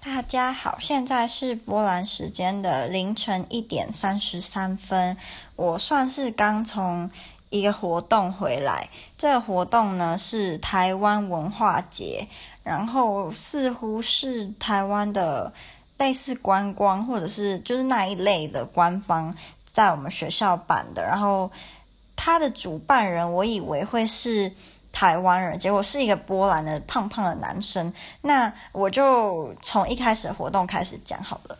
大家好，现在是波兰时间的凌晨一点三十三分。我算是刚从一个活动回来，这个活动呢是台湾文化节，然后似乎是台湾的类似观光或者是就是那一类的官方在我们学校办的，然后他的主办人我以为会是。台湾人，结果是一个波兰的胖胖的男生。那我就从一开始的活动开始讲好了。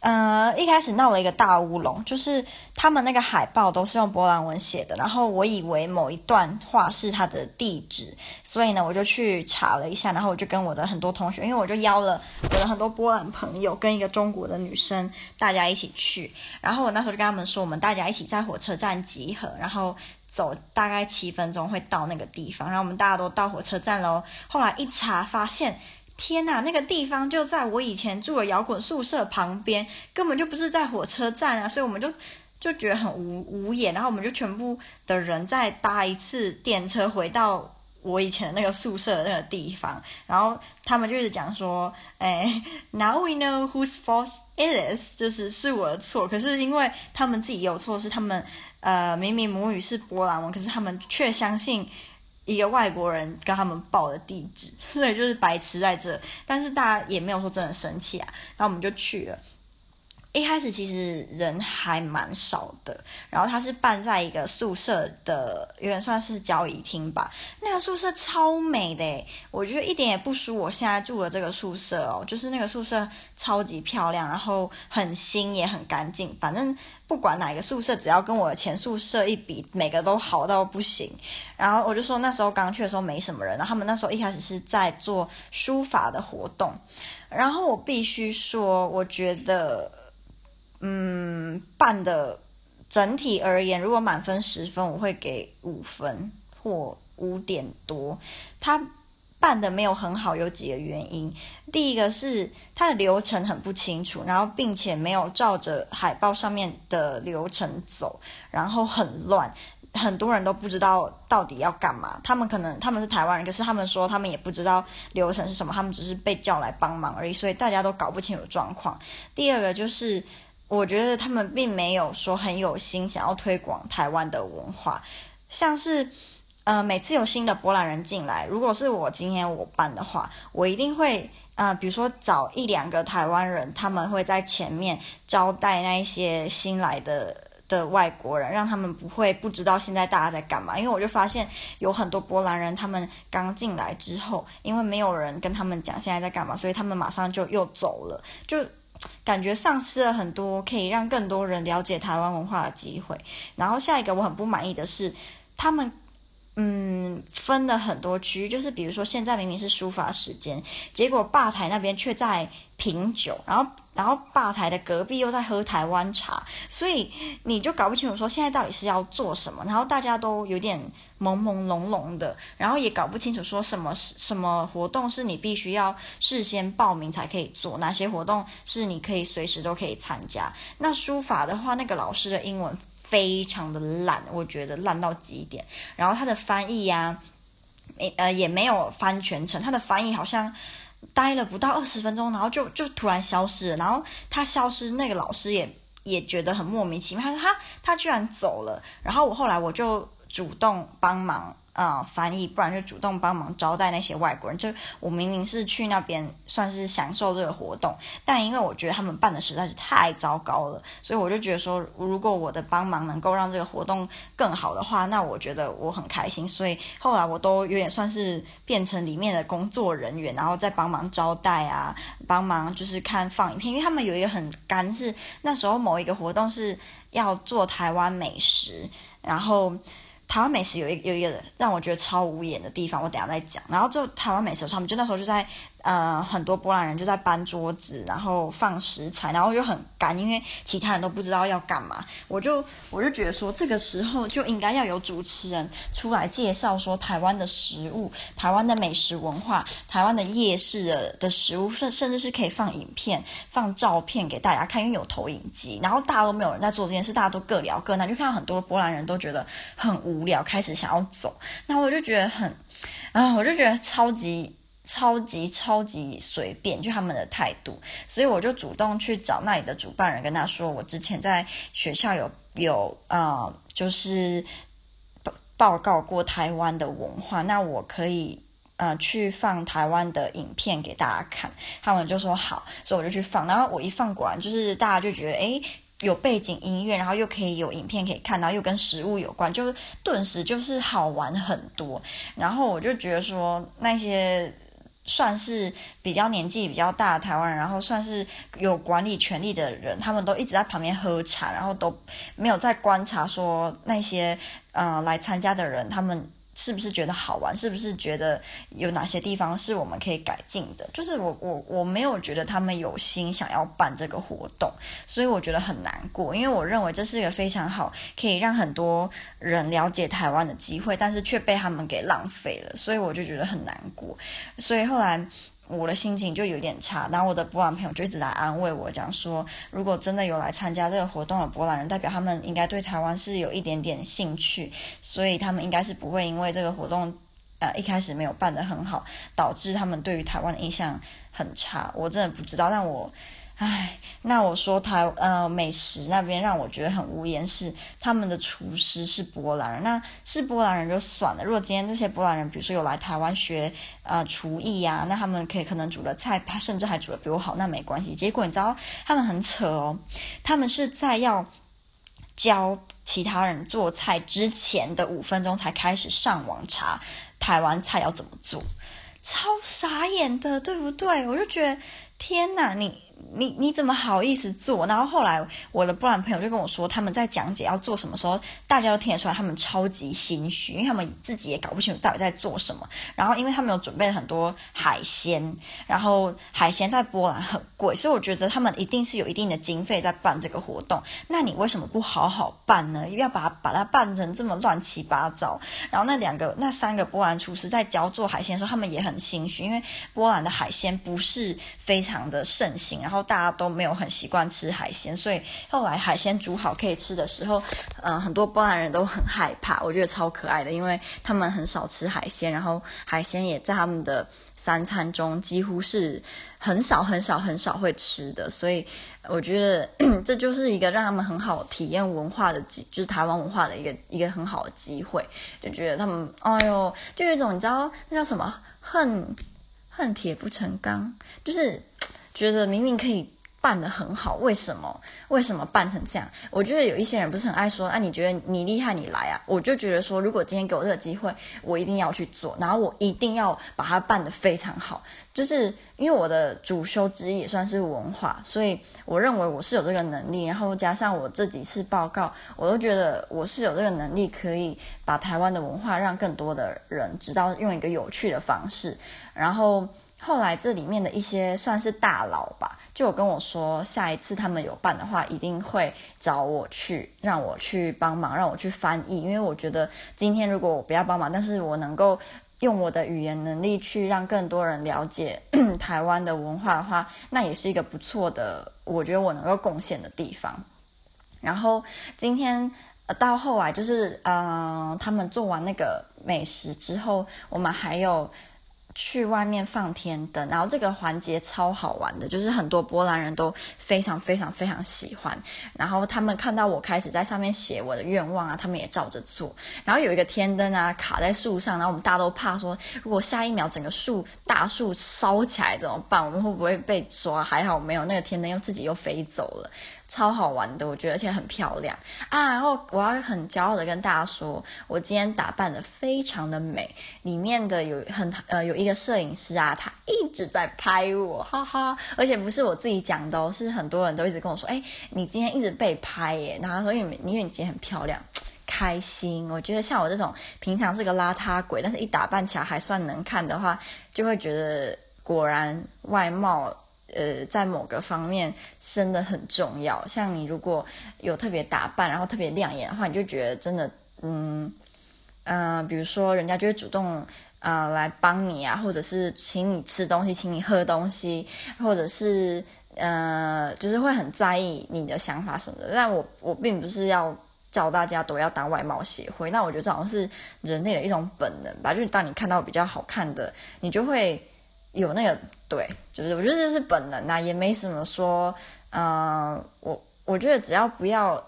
呃，一开始闹了一个大乌龙，就是他们那个海报都是用波兰文写的，然后我以为某一段话是他的地址，所以呢，我就去查了一下，然后我就跟我的很多同学，因为我就邀了我的很多波兰朋友跟一个中国的女生，大家一起去。然后我那时候就跟他们说，我们大家一起在火车站集合，然后。走大概七分钟会到那个地方，然后我们大家都到火车站喽。后来一查发现，天呐，那个地方就在我以前住的摇滚宿舍旁边，根本就不是在火车站啊！所以我们就就觉得很无无言，然后我们就全部的人再搭一次电车回到我以前的那个宿舍的那个地方，然后他们就一直讲说，哎，Now we know whose fault it is，就是是我的错。可是因为他们自己有错，是他们。呃，明明母语是波兰文，可是他们却相信一个外国人跟他们报的地址，所以就是白痴在这。但是大家也没有说真的生气啊，然后我们就去了。一开始其实人还蛮少的，然后他是办在一个宿舍的，有点算是交谊厅吧。那个宿舍超美的，我觉得一点也不输我现在住的这个宿舍哦，就是那个宿舍超级漂亮，然后很新也很干净。反正不管哪个宿舍，只要跟我的前宿舍一比，每个都好到不行。然后我就说那时候刚去的时候没什么人，然后他们那时候一开始是在做书法的活动，然后我必须说，我觉得。嗯，办的整体而言，如果满分十分，我会给五分或五点多。他办的没有很好，有几个原因。第一个是他的流程很不清楚，然后并且没有照着海报上面的流程走，然后很乱，很多人都不知道到底要干嘛。他们可能他们是台湾人，可是他们说他们也不知道流程是什么，他们只是被叫来帮忙而已，所以大家都搞不清楚状况。第二个就是。我觉得他们并没有说很有心想要推广台湾的文化，像是，呃，每次有新的波兰人进来，如果是我今天我办的话，我一定会，呃，比如说找一两个台湾人，他们会在前面招待那一些新来的的外国人，让他们不会不知道现在大家在干嘛。因为我就发现有很多波兰人，他们刚进来之后，因为没有人跟他们讲现在在干嘛，所以他们马上就又走了，就。感觉丧失了很多可以让更多人了解台湾文化的机会。然后下一个我很不满意的是，他们嗯分了很多区，就是比如说现在明明是书法时间，结果吧台那边却在品酒，然后。然后吧台的隔壁又在喝台湾茶，所以你就搞不清楚说现在到底是要做什么。然后大家都有点朦朦胧胧的，然后也搞不清楚说什么什么活动是你必须要事先报名才可以做，哪些活动是你可以随时都可以参加。那书法的话，那个老师的英文非常的烂，我觉得烂到极点。然后他的翻译呀，没呃也没有翻全程，他的翻译好像。待了不到二十分钟，然后就就突然消失了。然后他消失，那个老师也也觉得很莫名其妙。他说他他居然走了。然后我后来我就主动帮忙。啊、翻译，不然就主动帮忙招待那些外国人。就我明明是去那边算是享受这个活动，但因为我觉得他们办的实在是太糟糕了，所以我就觉得说，如果我的帮忙能够让这个活动更好的话，那我觉得我很开心。所以后来我都有点算是变成里面的工作人员，然后再帮忙招待啊，帮忙就是看放影片，因为他们有一个很干，是那时候某一个活动是要做台湾美食，然后。台湾美食有一有一个让我觉得超无言的地方，我等下再讲。然后就台湾美食，他们就那时候就在呃很多波兰人就在搬桌子，然后放食材，然后又很干，因为其他人都不知道要干嘛。我就我就觉得说，这个时候就应该要有主持人出来介绍说台湾的食物、台湾的美食文化、台湾的夜市的的食物，甚甚至是可以放影片、放照片给大家看，因为有投影机。然后大家都没有人在做这件事，大家都各聊各，那就看到很多波兰人都觉得很无聊，开始想要走。那我就觉得很，啊，我就觉得超级超级超级随便，就他们的态度，所以我就主动去找那里的主办人，跟他说，我之前在学校有有呃，就是报报告过台湾的文化，那我可以呃去放台湾的影片给大家看。他们就说好，所以我就去放，然后我一放，果然就是大家就觉得诶，有背景音乐，然后又可以有影片可以看，然后又跟食物有关，就顿时就是好玩很多。然后我就觉得说那些。算是比较年纪比较大的台湾人，然后算是有管理权力的人，他们都一直在旁边喝茶，然后都没有在观察说那些呃来参加的人他们。是不是觉得好玩？是不是觉得有哪些地方是我们可以改进的？就是我我我没有觉得他们有心想要办这个活动，所以我觉得很难过。因为我认为这是一个非常好可以让很多人了解台湾的机会，但是却被他们给浪费了，所以我就觉得很难过。所以后来。我的心情就有点差，然后我的波兰朋友就一直来安慰我，讲说如果真的有来参加这个活动的波兰人，代表他们应该对台湾是有一点点兴趣，所以他们应该是不会因为这个活动，呃，一开始没有办得很好，导致他们对于台湾的印象很差。我真的不知道，但我。唉，那我说台呃美食那边让我觉得很无言是他们的厨师是波兰人，那是波兰人就算了。如果今天这些波兰人，比如说有来台湾学呃厨艺呀、啊，那他们可以可能煮的菜，甚至还煮的比我好，那没关系。结果你知道他们很扯哦，他们是在要教其他人做菜之前的五分钟才开始上网查台湾菜要怎么做，超傻眼的，对不对？我就觉得天哪，你。你你怎么好意思做？然后后来我的波兰朋友就跟我说，他们在讲解要做什么时候，大家都听得出来，他们超级心虚，因为他们自己也搞不清楚到底在做什么。然后因为他们有准备了很多海鲜，然后海鲜在波兰很贵，所以我觉得他们一定是有一定的经费在办这个活动。那你为什么不好好办呢？要把它把它办成这么乱七八糟？然后那两个那三个波兰厨师在教做海鲜的时候，他们也很心虚，因为波兰的海鲜不是非常的盛行，然后。大家都没有很习惯吃海鲜，所以后来海鲜煮好可以吃的时候，嗯、很多波兰人都很害怕。我觉得超可爱的，因为他们很少吃海鲜，然后海鲜也在他们的三餐中几乎是很少很少很少会吃的。所以我觉得 这就是一个让他们很好体验文化的机，就是台湾文化的一个一个很好的机会。就觉得他们，哎呦，就有一种你知道那叫什么恨恨铁不成钢，就是。觉得明明可以办得很好，为什么？为什么办成这样？我觉得有一些人不是很爱说，啊，你觉得你厉害，你来啊！我就觉得说，如果今天给我这个机会，我一定要去做，然后我一定要把它办得非常好。就是因为我的主修之一也算是文化，所以我认为我是有这个能力。然后加上我这几次报告，我都觉得我是有这个能力，可以把台湾的文化让更多的人知道，用一个有趣的方式，然后。后来这里面的一些算是大佬吧，就有跟我说，下一次他们有办的话，一定会找我去，让我去帮忙，让我去翻译。因为我觉得今天如果我不要帮忙，但是我能够用我的语言能力去让更多人了解 台湾的文化的话，那也是一个不错的，我觉得我能够贡献的地方。然后今天呃到后来就是，嗯、他们做完那个美食之后，我们还有。去外面放天灯，然后这个环节超好玩的，就是很多波兰人都非常非常非常喜欢。然后他们看到我开始在上面写我的愿望啊，他们也照着做。然后有一个天灯啊卡在树上，然后我们大家都怕说，如果下一秒整个树大树烧起来怎么办？我们会不会被抓？还好没有，那个天灯又自己又飞走了。超好玩的，我觉得，而且很漂亮啊！然后我要很骄傲的跟大家说，我今天打扮得非常的美。里面的有很呃有一个摄影师啊，他一直在拍我，哈哈！而且不是我自己讲的哦，是很多人都一直跟我说，哎，你今天一直被拍耶。然后说，因为因为你今天很漂亮，开心。我觉得像我这种平常是个邋遢鬼，但是一打扮起来还算能看的话，就会觉得果然外貌。呃，在某个方面真的很重要。像你如果有特别打扮，然后特别亮眼的话，你就觉得真的，嗯，呃，比如说人家就会主动呃来帮你啊，或者是请你吃东西，请你喝东西，或者是呃，就是会很在意你的想法什么的。但我我并不是要教大家都要当外貌协会，那我觉得这好像是人类的一种本能吧。就是当你看到比较好看的，你就会。有那个对，就是我觉得这是本能啊，也没什么说，嗯、我我觉得只要不要。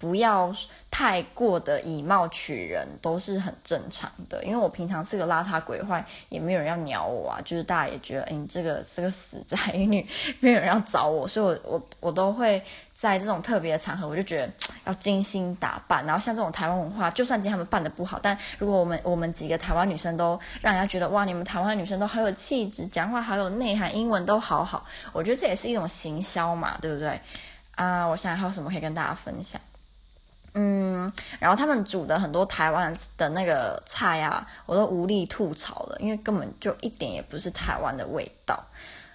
不要太过的以貌取人，都是很正常的。因为我平常是个邋遢鬼坏，也没有人要鸟我啊。就是大家也觉得，哎，你这个是个死宅女，没有人要找我，所以我我我都会在这种特别的场合，我就觉得 要精心打扮。然后像这种台湾文化，就算今天他们办的不好，但如果我们我们几个台湾女生都让人家觉得哇，你们台湾女生都好有气质，讲话好有内涵，英文都好好，我觉得这也是一种行销嘛，对不对？啊，我想还有什么可以跟大家分享？嗯，然后他们煮的很多台湾的那个菜啊，我都无力吐槽了，因为根本就一点也不是台湾的味道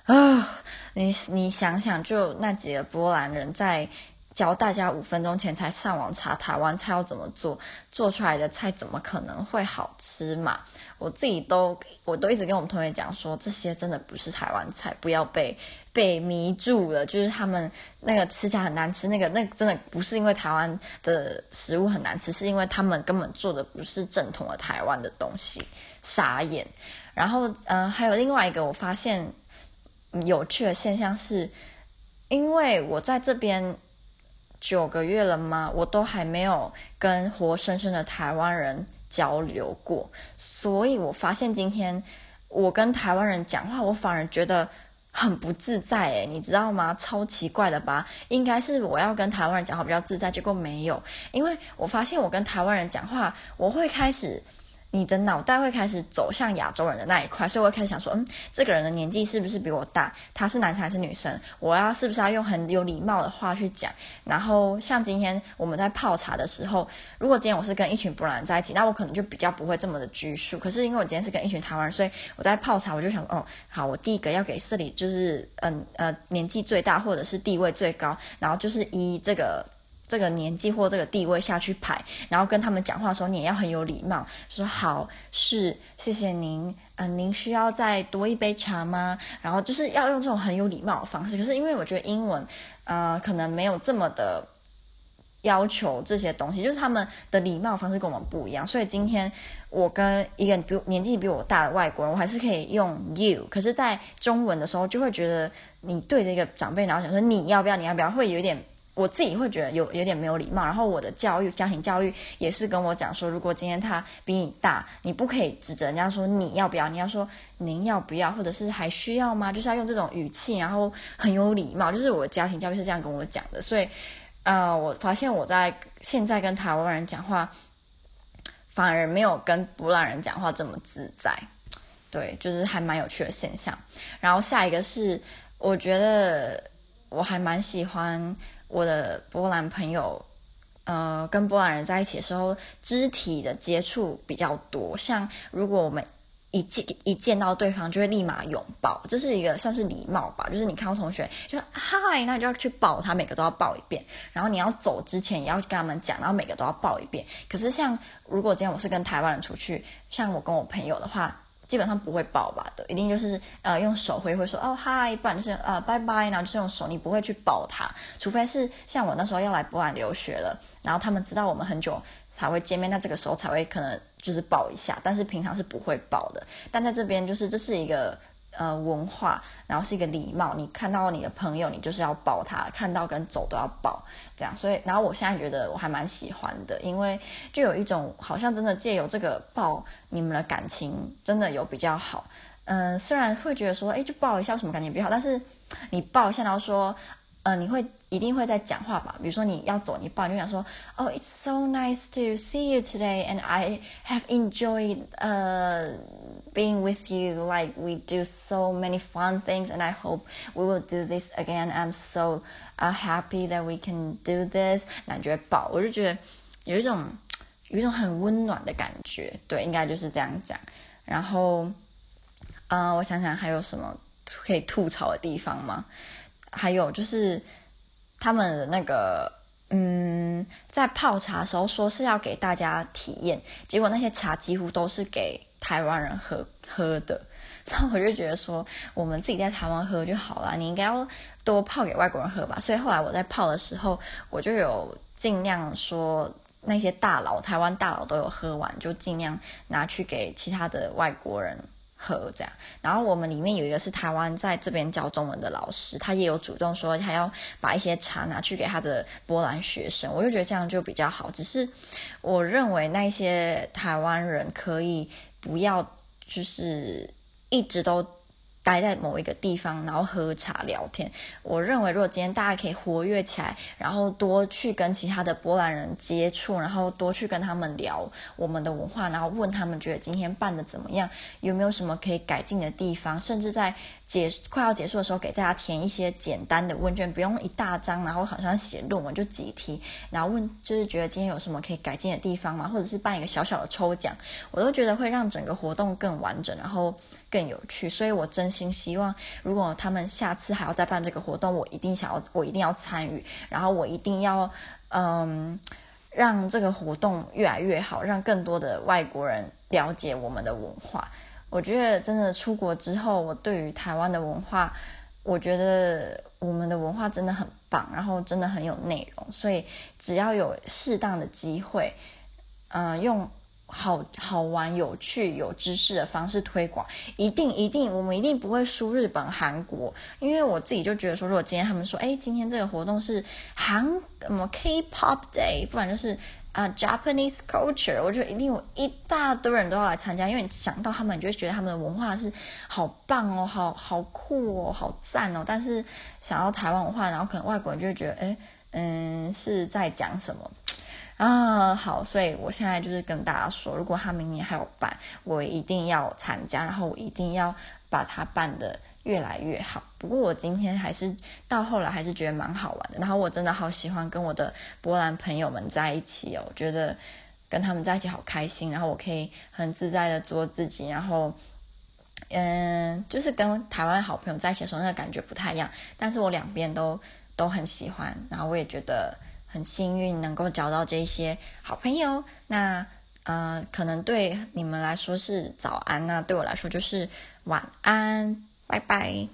啊！你你想想，就那几个波兰人在教大家五分钟前才上网查台湾菜要怎么做，做出来的菜怎么可能会好吃嘛？我自己都我都一直跟我们同学讲说，这些真的不是台湾菜，不要被。被迷住了，就是他们那个吃起来很难吃，那个那真的不是因为台湾的食物很难吃，是因为他们根本做的不是正统的台湾的东西，傻眼。然后，嗯、呃，还有另外一个我发现有趣的现象是，因为我在这边九个月了吗，我都还没有跟活生生的台湾人交流过，所以我发现今天我跟台湾人讲话，我反而觉得。很不自在诶，你知道吗？超奇怪的吧？应该是我要跟台湾人讲话比较自在，结果没有，因为我发现我跟台湾人讲话，我会开始。你的脑袋会开始走向亚洲人的那一块，所以我会开始想说，嗯，这个人的年纪是不是比我大？他是男生还是女生？我要是不是要用很有礼貌的话去讲？然后像今天我们在泡茶的时候，如果今天我是跟一群波兰人在一起，那我可能就比较不会这么的拘束。可是因为我今天是跟一群台湾人，所以我在泡茶，我就想说，哦，好，我第一个要给这里就是，嗯呃，年纪最大或者是地位最高，然后就是以这个。这个年纪或这个地位下去排，然后跟他们讲话的时候，你也要很有礼貌，说好是谢谢您，嗯、您需要再多一杯茶吗？然后就是要用这种很有礼貌的方式。可是因为我觉得英文，呃，可能没有这么的要求这些东西，就是他们的礼貌方式跟我们不一样。所以今天我跟一个比年纪比我大的外国人，我还是可以用 you。可是，在中文的时候，就会觉得你对着一个长辈，然后想说你要不要，你要不要，会有点。我自己会觉得有有点没有礼貌，然后我的教育家庭教育也是跟我讲说，如果今天他比你大，你不可以指责人家说你要不要，你要说您要不要，或者是还需要吗？就是要用这种语气，然后很有礼貌。就是我家庭教育是这样跟我讲的，所以呃，我发现我在现在跟台湾人讲话，反而没有跟波兰人讲话这么自在。对，就是还蛮有趣的现象。然后下一个是，我觉得我还蛮喜欢。我的波兰朋友，呃，跟波兰人在一起的时候，肢体的接触比较多。像如果我们一见一见到对方，就会立马拥抱，这是一个算是礼貌吧。就是你看到同学就嗨，那你就要去抱他，每个都要抱一遍。然后你要走之前也要跟他们讲，然后每个都要抱一遍。可是像如果今天我是跟台湾人出去，像我跟我朋友的话。基本上不会抱吧的，一定就是呃用手挥挥说哦嗨，不然就是呃拜拜，然后就是用手，你不会去抱他，除非是像我那时候要来波兰留学了，然后他们知道我们很久才会见面，那这个时候才会可能就是抱一下，但是平常是不会抱的。但在这边就是这是一个。呃，文化，然后是一个礼貌。你看到你的朋友，你就是要抱他，看到跟走都要抱，这样。所以，然后我现在觉得我还蛮喜欢的，因为就有一种好像真的借由这个抱，你们的感情真的有比较好。嗯、虽然会觉得说，哎，就抱一下，什么感觉比较好？但是你抱一下，然后说。嗯、你会一定会在讲话吧？比如说你要走，你抱，你就想说，Oh, it's so nice to see you today, and I have enjoyed uh being with you. Like we do so many fun things, and I hope we will do this again. I'm so uh happy that we can do this. 那你就会抱，我就觉得有一种有一种很温暖的感觉。对，应该就是这样讲。然后，呃，我想想还有什么可以吐槽的地方吗？还有就是他们的那个，嗯，在泡茶的时候说是要给大家体验，结果那些茶几乎都是给台湾人喝喝的。那我就觉得说，我们自己在台湾喝就好了，你应该要多泡给外国人喝吧。所以后来我在泡的时候，我就有尽量说那些大佬，台湾大佬都有喝完，就尽量拿去给其他的外国人喝这样，然后我们里面有一个是台湾在这边教中文的老师，他也有主动说他要把一些茶拿去给他的波兰学生，我就觉得这样就比较好。只是我认为那些台湾人可以不要就是一直都。待在某一个地方，然后喝茶聊天。我认为，如果今天大家可以活跃起来，然后多去跟其他的波兰人接触，然后多去跟他们聊我们的文化，然后问他们觉得今天办的怎么样，有没有什么可以改进的地方，甚至在结快要结束的时候，给大家填一些简单的问卷，不用一大张，然后好像写论文就几题，然后问就是觉得今天有什么可以改进的地方吗？或者是办一个小小的抽奖，我都觉得会让整个活动更完整，然后。更有趣，所以我真心希望，如果他们下次还要再办这个活动，我一定想要，我一定要参与，然后我一定要，嗯，让这个活动越来越好，让更多的外国人了解我们的文化。我觉得真的出国之后，我对于台湾的文化，我觉得我们的文化真的很棒，然后真的很有内容，所以只要有适当的机会，嗯，用。好好玩、有趣、有知识的方式推广，一定一定，我们一定不会输日本、韩国。因为我自己就觉得说，如果今天他们说，哎，今天这个活动是韩什么 K-pop Day，不然就是啊、Japanese culture，我觉得一定有一大堆人都要来参加。因为你想到他们，你就会觉得他们的文化是好棒哦，好好酷哦，好赞哦。但是想到台湾文化，然后可能外国人就会觉得，哎，嗯，是在讲什么？啊，好，所以我现在就是跟大家说，如果他明年还有办，我一定要参加，然后我一定要把它办的越来越好。不过我今天还是到后来还是觉得蛮好玩的，然后我真的好喜欢跟我的波兰朋友们在一起哦，我觉得跟他们在一起好开心，然后我可以很自在的做自己，然后嗯，就是跟台湾好朋友在一起的时候，那个感觉不太一样，但是我两边都都很喜欢，然后我也觉得。很幸运能够交到这些好朋友，那呃，可能对你们来说是早安，那对我来说就是晚安，拜拜。